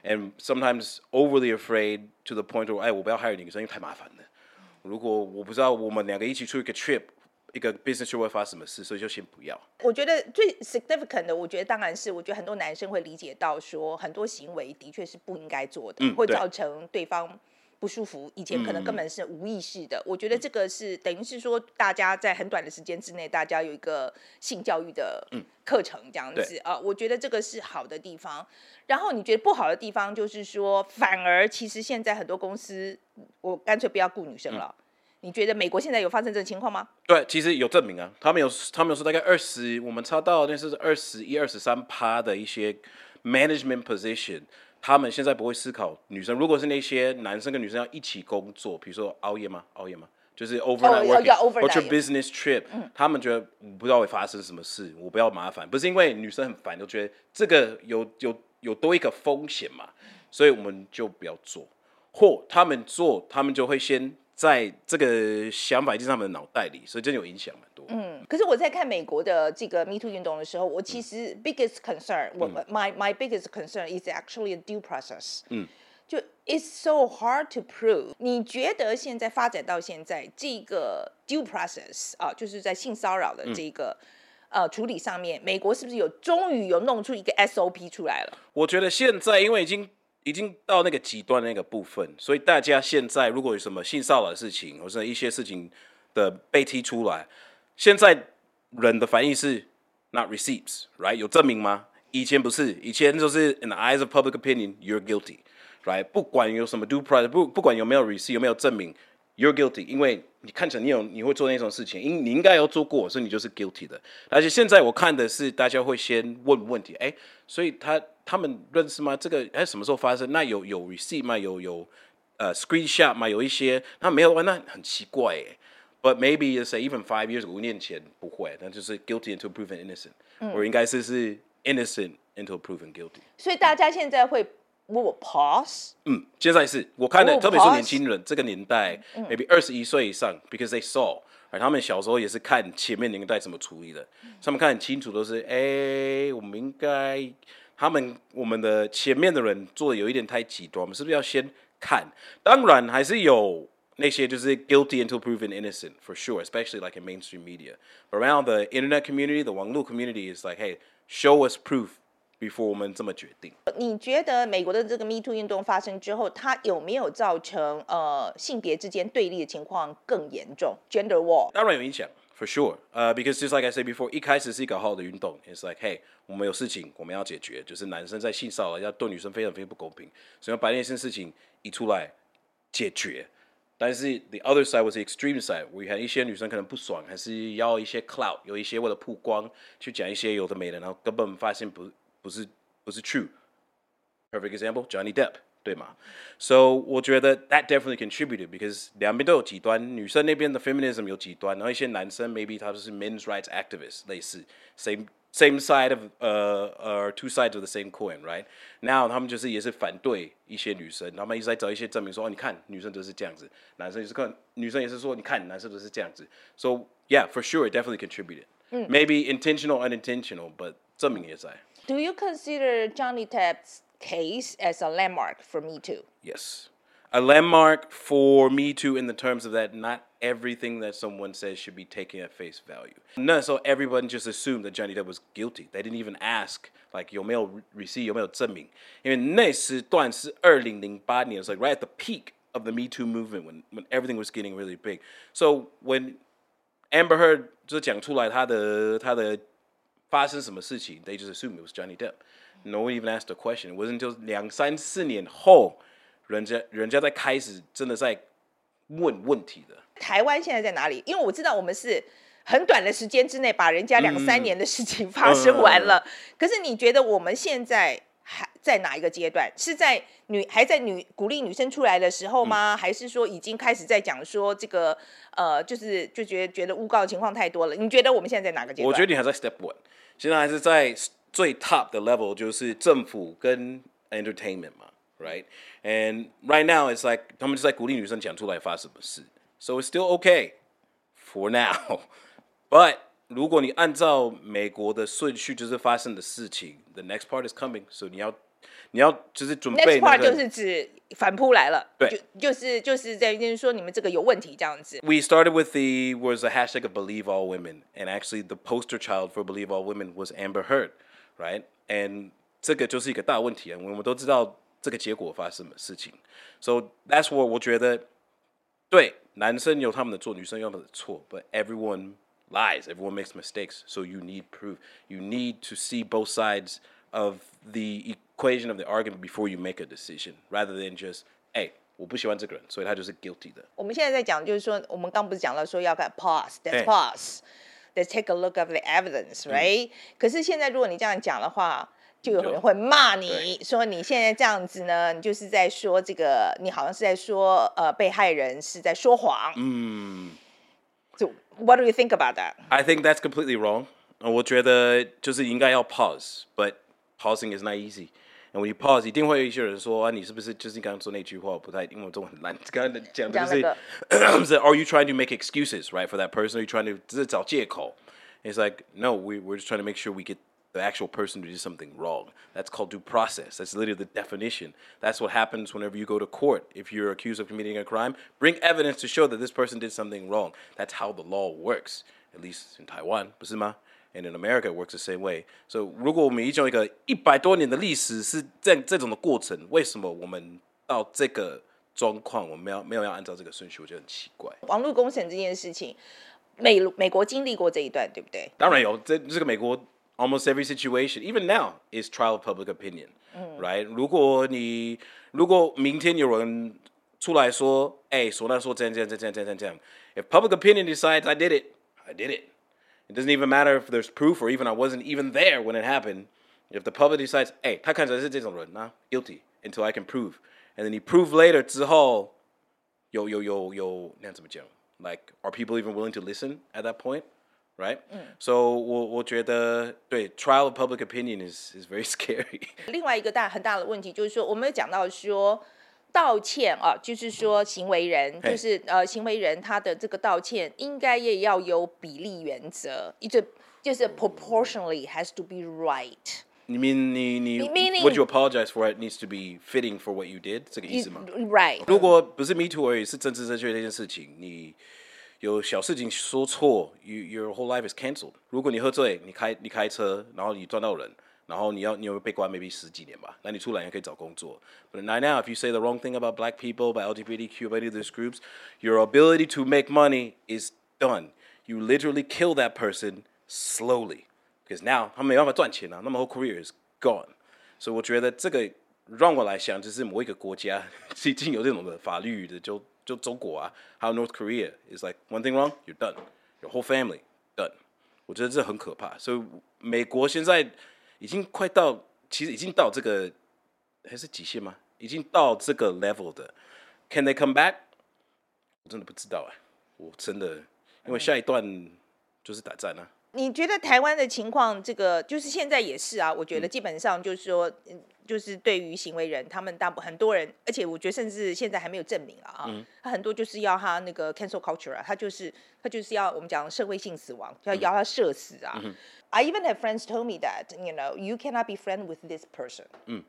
and sometimes overly afraid to the point where，哎，我不要 hire 你，因为太麻烦了。如果我不知道我们两个一起出一个 trip，一个 business trip 会发生什么事，所以就先不要。我觉得最 significant 的，我觉得当然是，我觉得很多男生会理解到说，很多行为的确是不应该做的，嗯、会造成对方。不舒服，以前可能根本是无意识的。嗯、我觉得这个是等于是说，大家在很短的时间之内，大家有一个性教育的课程这样子啊。我觉得这个是好的地方。然后你觉得不好的地方，就是说，反而其实现在很多公司，我干脆不要雇女生了。嗯、你觉得美国现在有发生这个情况吗？对，其实有证明啊。他们有，他们有说大概二十，我们查到那是二十一、二十三趴的一些 management position。他们现在不会思考女生，如果是那些男生跟女生要一起工作，比如说熬夜吗？熬夜吗？就是 overnight Oh, 要 working，要 overnight or your business trip，、他们觉得我不知道会发生什么事，我不要麻烦，不是因为女生很烦，就觉得这个有有有多一个风险嘛，所以我们就不要做，或他们做，他们就会先在这个想法进他们的脑袋里，所以真的有影响蛮多。嗯，可是我在看美国的这个 Me Too 运动的时候，我其实 biggest concern，、我 my my biggest concern is actually a due process。嗯，就 it's so hard to prove。你觉得现在发展到现在，这个 due process 啊，就是在性骚扰的这个、呃处理上面，美国是不是有终于有弄出一个 SOP 出来了？我觉得现在因为已经已经到那个极端的那个部分，所以大家现在如果有什么性骚扰的事情，或者一些事情的被踢出来，现在人的反应是 not receipts，right？有证明吗？以前不是，以前就是 in the eyes of public opinion，you're guilty，right？不管有什么 due process，不不管有没有 receipt，有没有证明，you're guilty，因为你看起来你有你会做那种事情，应你应该有做过，所以你就是 guilty 的。而且现在我看的是大家会先问问题，哎，所以他他们认识吗？这个哎什么时候发生？那有有 receipt 吗？有有呃 screenshot 吗？有一些那没有的话，那很奇怪哎。But maybe you say even five years 五年前不会，那就是 guilty until proven innocent，我、嗯、应该是是 innocent until proven guilty。所以大家现在会我 pause。嗯，现在是我看的，特别是年轻人这个年代、嗯、，maybe 二十一岁以上，because they saw，而他们小时候也是看前面年代怎么处理的，他们看很清楚，都是哎，我们应该，他们我们的前面的人做的有一点太极端，我们是不是要先看？当然还是有。那些就是 guilty until proven innocent for sure, especially like in mainstream media. But around the internet community, the 网络 community is like, hey, show us proof before 我们这么决定。你觉得美国的这个 Me Too 运动发生之后，它有没有造成呃性别之间对立的情况更严重？Gender war 当然有影响，for sure. 呃、uh,，because just like I said before，一开始是一个好的运动，it's like hey，我们有事情我们要解决，就是男生在性骚扰要对女生非常非常不公平，所以要把那件事情一出来解决。 但是 the other side was the extreme side，我看一些女生可能不爽，还是要一些 clout，有一些为了曝光去讲一些有的没的，然后根本发现不不是不是 true。Perfect example Johnny Depp，对吗？So 我觉得 that definitely contributed because 两边都有极端，女生那边的 feminism 有极端，然后一些男生 maybe 他就是 men's rights activists，类似 same。 Same side of 呃呃 two sides of the same coin，right？now 他们就是也是反对一些女生，他们一直在找一些证明说，哦，你看女生都是这样子，男生也是看女生也是说，你看男生都是这样子。So yeah, for sure, it definitely contributed. Maybe intentional, unintentional, but 证明也在。Do you consider Johnny Depp's case as a landmark for Me Too? Yes, a landmark for Me Too in the terms of that not. Everything that someone says should be taken at face value. No, so everyone just assumed that Johnny Depp was guilty. They didn't even ask, like, 有没有 receipt 有没有证明？因为那时段是二零零八年，it's like right at the peak of the Me Too movement when when everything was getting really big. So when Amber Heard 就讲出来他的他的发生什么事情，they just assumed it was Johnny Depp. No one even asked a question. It wasn't until 两三四年后， 人家人家在开始真的在问问题的。台湾现在在哪里？因为我知道我们是很短的时间之内把人家两三年的事情发生完了。嗯、可是你觉得我们现在还在哪一个阶段？是在女还在女鼓励女生出来的时候吗？嗯、还是说已经开始在讲说这个呃，就是就觉得觉得诬告的情况太多了？你觉得我们现在在哪个阶段？我觉得你还在 step one，现在还是在最 top 的 level，就是政府跟 entertainment 嘛 ，right？And right now it's like 他们就在鼓励女生讲出来发什么事。So it's still okay for now. But 如果你按照美国的顺序，就是发生的事情，the next part is coming. So 你要你要就是准备、那个。Next part 就是指反扑来了。对，就就是就是在就是说你们这个有问题这样子。We started with the was a hashtag of believe all women, and actually the poster child for believe all women was Amber Heard, right? And 这个就是一个大问题啊，我们都知道 这个结果发生什么事情。So that's what 我觉得对。男生有他们的错，女生有他们的错，but everyone lies, everyone makes mistakes, so you need proof. You need to see both sides of the equation of the argument before you make a decision, rather than just, 哎、欸，我不喜欢这个人，所以他就是 guilty 的。我们现在在讲，就是说，我们刚不是讲了说要看 pause, let's pause, let's take a look of the evidence, right？、嗯、可是现在如果你这样讲的话。 就有人会骂你说你现在这样子呢，你就是在说这个，你好像是在说呃被害人是在说谎。嗯。So what do you think about that? I think that's completely wrong. 我觉得就是应该要 pause，but pausing is not easy. And when you pause，一定会有一些人说啊，你是不是就是你刚刚说那句话不太，因为我中文很烂。刚刚讲的就是 Are you trying to make excuses, right, for that person? Are you trying to 只是找借口？It's like no, we we're just trying to make sure we get the actual person to do something wrong. That's called due process. That's literally the definition. That's what happens whenever you go to court. If you're accused of committing a crime, bring evidence to show that this person did something wrong. That's how the law works, at least in Taiwan, 不是吗？And in America, it works the same way. So，如果我们已经有一个一百多年的历史是这这种的过程，为什么我们到这个状况，我们要没有要按照这个顺序？我觉得很奇怪。网络工程这件事情，美美国经历过这一段，对不对？当然有，这这个美国 almost every situation, even now, is trial of public opinion, right？如果你如果明天有人出来说，哎，说那说这样这样这样这样这样，if public opinion decides I did it, I did it. It doesn't even matter if there's proof or even I wasn't even there when it happened. If the public decides, hey, 他看起来是这种人啊，guilty until I can prove, and then you prove later 之后，有有有有那怎么讲？Like, are people even willing to listen at that point? Right? So 我我觉得对 trial of public opinion is is very scary. 另外一个大很大的问题就是说，我们有讲到说。道歉啊，就是说行为人，就是呃，行为人他的这个道歉应该也要有比例原则，一直就是 proportionally has to be right。你 mean 你你 what you apologize for it needs to be fitting for what you did，这个意思吗？Right。如果不是 Me Too 而已，是政治正确这件事情，你有小事情说错，you your whole life is cancelled。如果你喝醉，你开你开车，然后你撞到人。然后你要你有被关 maybe 十几年吧，那你出来也可以找工作。But right now, if you say the wrong thing about black people, about LGBTQ, about any of these groups, your ability to make money is done. You literally kill that person slowly, because now 他没办法赚钱了，那么 whole career is gone. 所以我觉得这个让我来想，就是某一个国家已经有这种的法律的，就 就中国啊，还有 North Korea is like one thing wrong, you're done, your whole family done. 我觉得这很可怕。所以美国现在。已经快到，其实已经到这个还是极限吗？已经到这个 level 的，Can they come back？我真的不知道哎，我真的，因为下一段就是打仗啊。你觉得台湾的情况，这个就是现在也是啊？我觉得基本上就是说，嗯，就是对于行为人，他们大部很多人，而且我觉得甚至现在还没有证明啊，啊，他很多就是要他那个 cancel culture 啊，他就是他就是要我们讲社会性死亡，要要他社死啊。嗯 I even have friends told me that you know you cannot be friend with this person. Mm.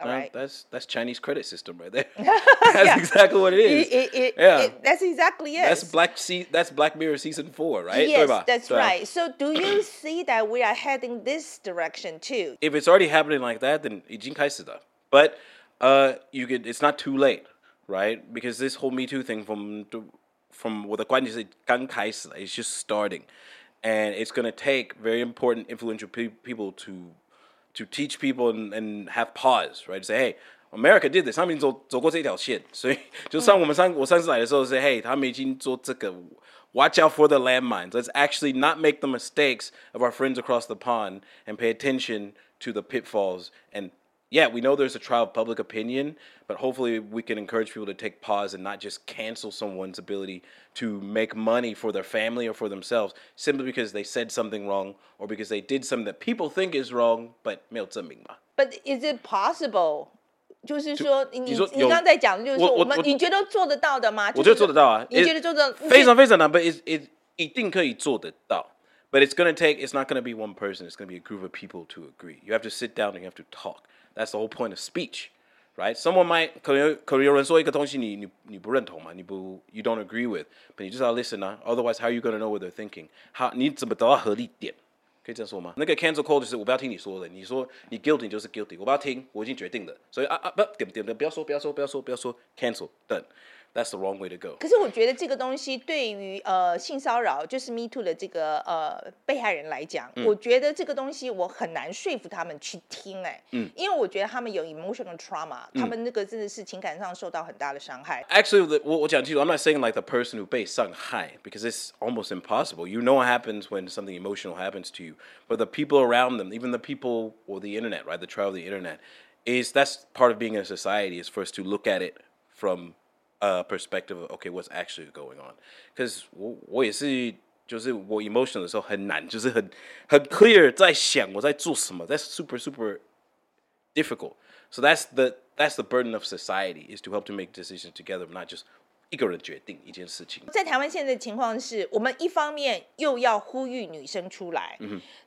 All right. That's that's Chinese credit system right there. that's yeah. exactly what it is. It, it, yeah. It, that's exactly it. That's Black sea. that's Black Mirror season four, right? Yes, that's so. right. So do you see that we are heading this direction too? If it's already happening like that, then But uh, you could it's not too late, right? Because this whole Me Too thing from from what the Guanyin said, is just starting. And it's gonna take very important influential pe- people to to teach people and, and have pause, right? To say, hey, America did this，他们走走过这条线，所以就上我们上、嗯、我上次来的时候是，hey，他们已经做这个，watch out for the landmines. Let's actually not make the mistakes of our friends across the pond and pay attention to the pitfalls and yeah, we know there's a trial of public opinion, but hopefully we can encourage people to take pause and not just cancel someone's ability to make money for their family or for themselves simply because they said something wrong or because they did something that people think is wrong, but 没有证明嘛。But is it possible? 就是说，你你你刚才讲的就是说，我们你觉得做得到的吗？我觉得做得到啊，你觉得做得非常非常难，but it it 一定可以做得到。But it's gonna take. It's not gonna be one person. It's gonna be a group of people to agree. You have to sit down and you have to talk. That's the whole point of speech, Right? Someone might 可能可能有人说一个东西你你你不认同嘛，你不 you don't agree with, but 你就是要 listen 啊，otherwise how are you gonna know what they're thinking? 你怎么得到合理点？可以这样说吗？那个 cancel call 就是我不要听你说的，你说你 guilty 就是 guilty，我不要听，我已经决定了，所以啊啊不点点的不要说不要说不要说不要说 cancel done。that's the wrong way to go。可是我觉得这个东西对于呃性骚扰，就是 Me Too 的这个呃被害人来讲，嗯、我觉得这个东西我很难说服他们去听哎，嗯，因为我觉得他们有 emotional trauma，、嗯、他们那个真的是情感上受到很大的伤害。Actually，我我讲清楚，I'm not saying like the person who 被伤害，because it's almost impossible. You know what happens when something emotional happens to you, but the people around them, even the people or the internet, right, the trial of the internet, is that's part of being in a society is for us to look at it from perspective of okay, what's actually going on? Because 我我也是，就是我 emotional 的时候很难，就是很很 clear 在想我在做什么。That's super super difficult. So that's the that's the burden of society is to help to make decisions together, not just 一个人决定一件事情。在台湾现在的情况是，我们一方面又要呼吁女生出来，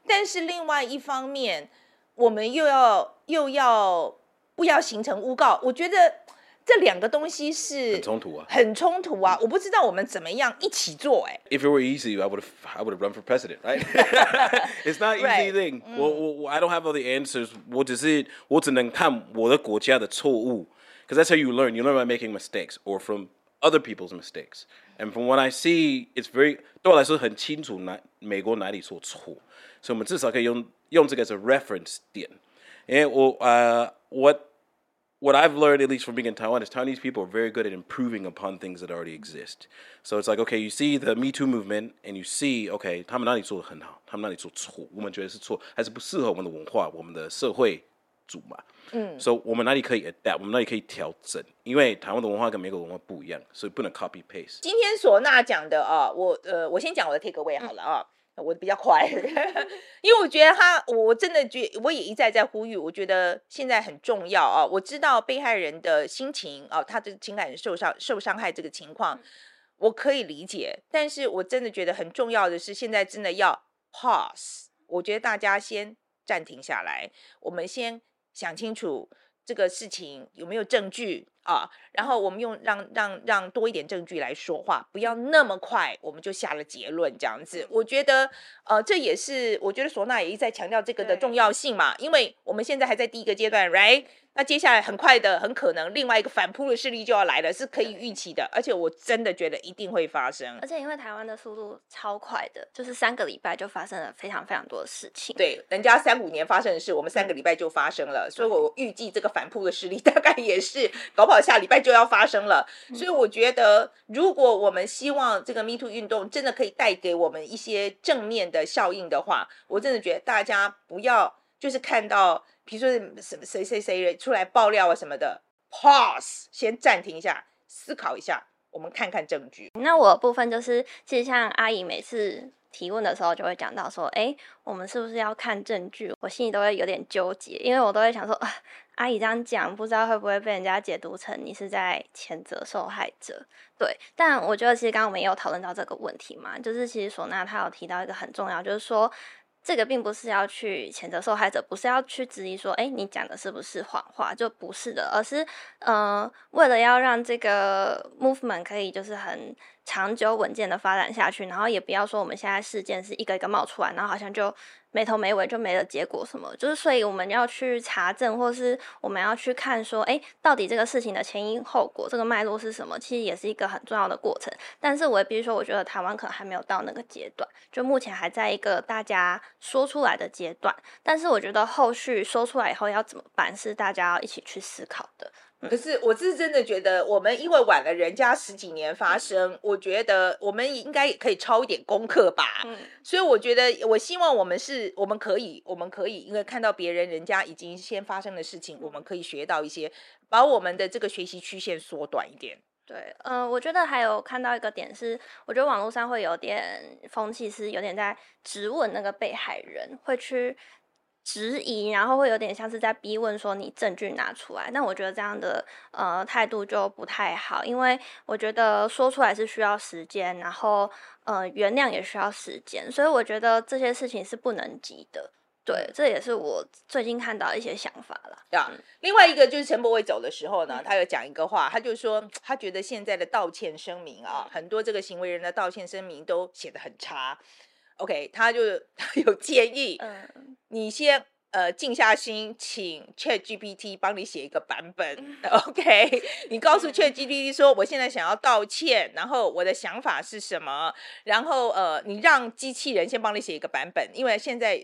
但是另外一方面，我们又要又要不要形成诬告？我觉得。这两个东西是很冲突啊，很冲突啊！我不知道我们怎么样一起做哎。If it were easy, I would have I would have run for president, right? It's not easy thing. 我我 I don't have all the answers. 我只是我只能看我的国家的错误，because that's how you learn. You learn by making mistakes or from other people's mistakes. And from what I see, it's very 对我来说很清楚哪美国哪里做错，所以我们至少可以用用这个 as a reference 点。因为我呃我。 what I've learned, at least from being in Taiwan, is Taiwanese people are very good at improving upon things that already exist. So it's like, okay, you see the Me Too movement, and you see, okay, 他们哪里做得很好，他们哪里做错，我们觉得是错，还是不适合我们的文化，我们的社会组嘛。嗯。So 我们哪里可以 adapt，我们哪里可以调整？因为台湾的文化跟美国文化不一样，所以不能 copy paste。今天唢呐讲的啊，我呃，我先讲我的 take away 好了啊。嗯 我比较快，因为我觉得他，我真的觉，我也一再在呼吁，我觉得现在很重要啊。我知道被害人的心情啊，他的情感受伤、受伤害这个情况，我可以理解。但是我真的觉得很重要的是，现在真的要 pause。我觉得大家先暂停下来，我们先想清楚这个事情有没有证据。啊，然后我们用让让让多一点证据来说话，不要那么快我们就下了结论这样子。我觉得，呃，这也是我觉得唢呐也一再强调这个的重要性嘛，因为我们现在还在第一个阶段，right？那接下来很快的，很可能另外一个反扑的势力就要来了，是可以预期的，而且我真的觉得一定会发生。而且因为台湾的速度超快的，就是三个礼拜就发生了非常非常多的事情。对，人家三五年发生的事，我们三个礼拜就发生了，所以我预计这个反扑的势力大概也是搞不好下礼拜就要发生了。所以我觉得，如果我们希望这个 Me Too 运动真的可以带给我们一些正面的效应的话，我真的觉得大家不要就是看到。比如说什么谁谁谁出来爆料啊什么的，pause，先暂停一下，思考一下，我们看看证据。那我部分就是，其实像阿姨每次提问的时候，就会讲到说，哎，我们是不是要看证据？我心里都会有点纠结，因为我都会想说，啊，阿姨这样讲，不知道会不会被人家解读成你是在谴责受害者？对，但我觉得其实刚刚我们也有讨论到这个问题嘛，就是其实唢呐他有提到一个很重要，就是说。这个并不是要去谴责受害者，不是要去质疑说，哎，你讲的是不是谎话？就不是的，而是，呃，为了要让这个 movement 可以就是很长久稳健的发展下去，然后也不要说我们现在事件是一个一个冒出来，然后好像就。没头没尾就没了结果什么，就是所以我们要去查证，或是我们要去看说，哎，到底这个事情的前因后果，这个脉络是什么？其实也是一个很重要的过程。但是我也必须说，我觉得台湾可能还没有到那个阶段，就目前还在一个大家说出来的阶段。但是我觉得后续说出来以后要怎么办，是大家要一起去思考的。可是我是真的觉得，我们因为晚了人家十几年发生，我觉得我们应该也可以抄一点功课吧。嗯，所以我觉得，我希望我们是，我们可以，我们可以，因为看到别人人家已经先发生的事情，我们可以学到一些，把我们的这个学习曲线缩短一点。对，嗯、呃，我觉得还有看到一个点是，我觉得网络上会有点风气是有点在质问那个被害人，会去。质疑，然后会有点像是在逼问说，你证据拿出来。那我觉得这样的呃态度就不太好，因为我觉得说出来是需要时间，然后呃原谅也需要时间，所以我觉得这些事情是不能急的。对，这也是我最近看到一些想法了。对啊，另外一个就是陈柏伟走的时候呢，他有讲一个话，他就说他觉得现在的道歉声明啊，很多这个行为人的道歉声明都写得很差。OK，他就他有建议，嗯，你先呃，静下心，请 ChatGPT 帮你写一个版本，OK？你告诉 ChatGPT 说，我现在想要道歉，然后我的想法是什么？然后呃，你让机器人先帮你写一个版本，因为现在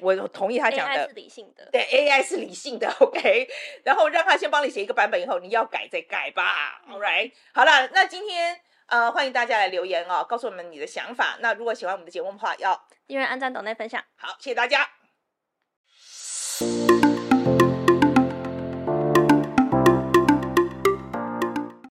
我同意他讲的，AI 是理性的，对，AI 是理性的，OK？然后让他先帮你写一个版本，以后你要改再改吧，All right？好了，那今天呃，欢迎大家来留言哦，告诉我们你的想法。那如果喜欢我们的节目的话，要订阅、按赞、等内分享。好，谢谢大家。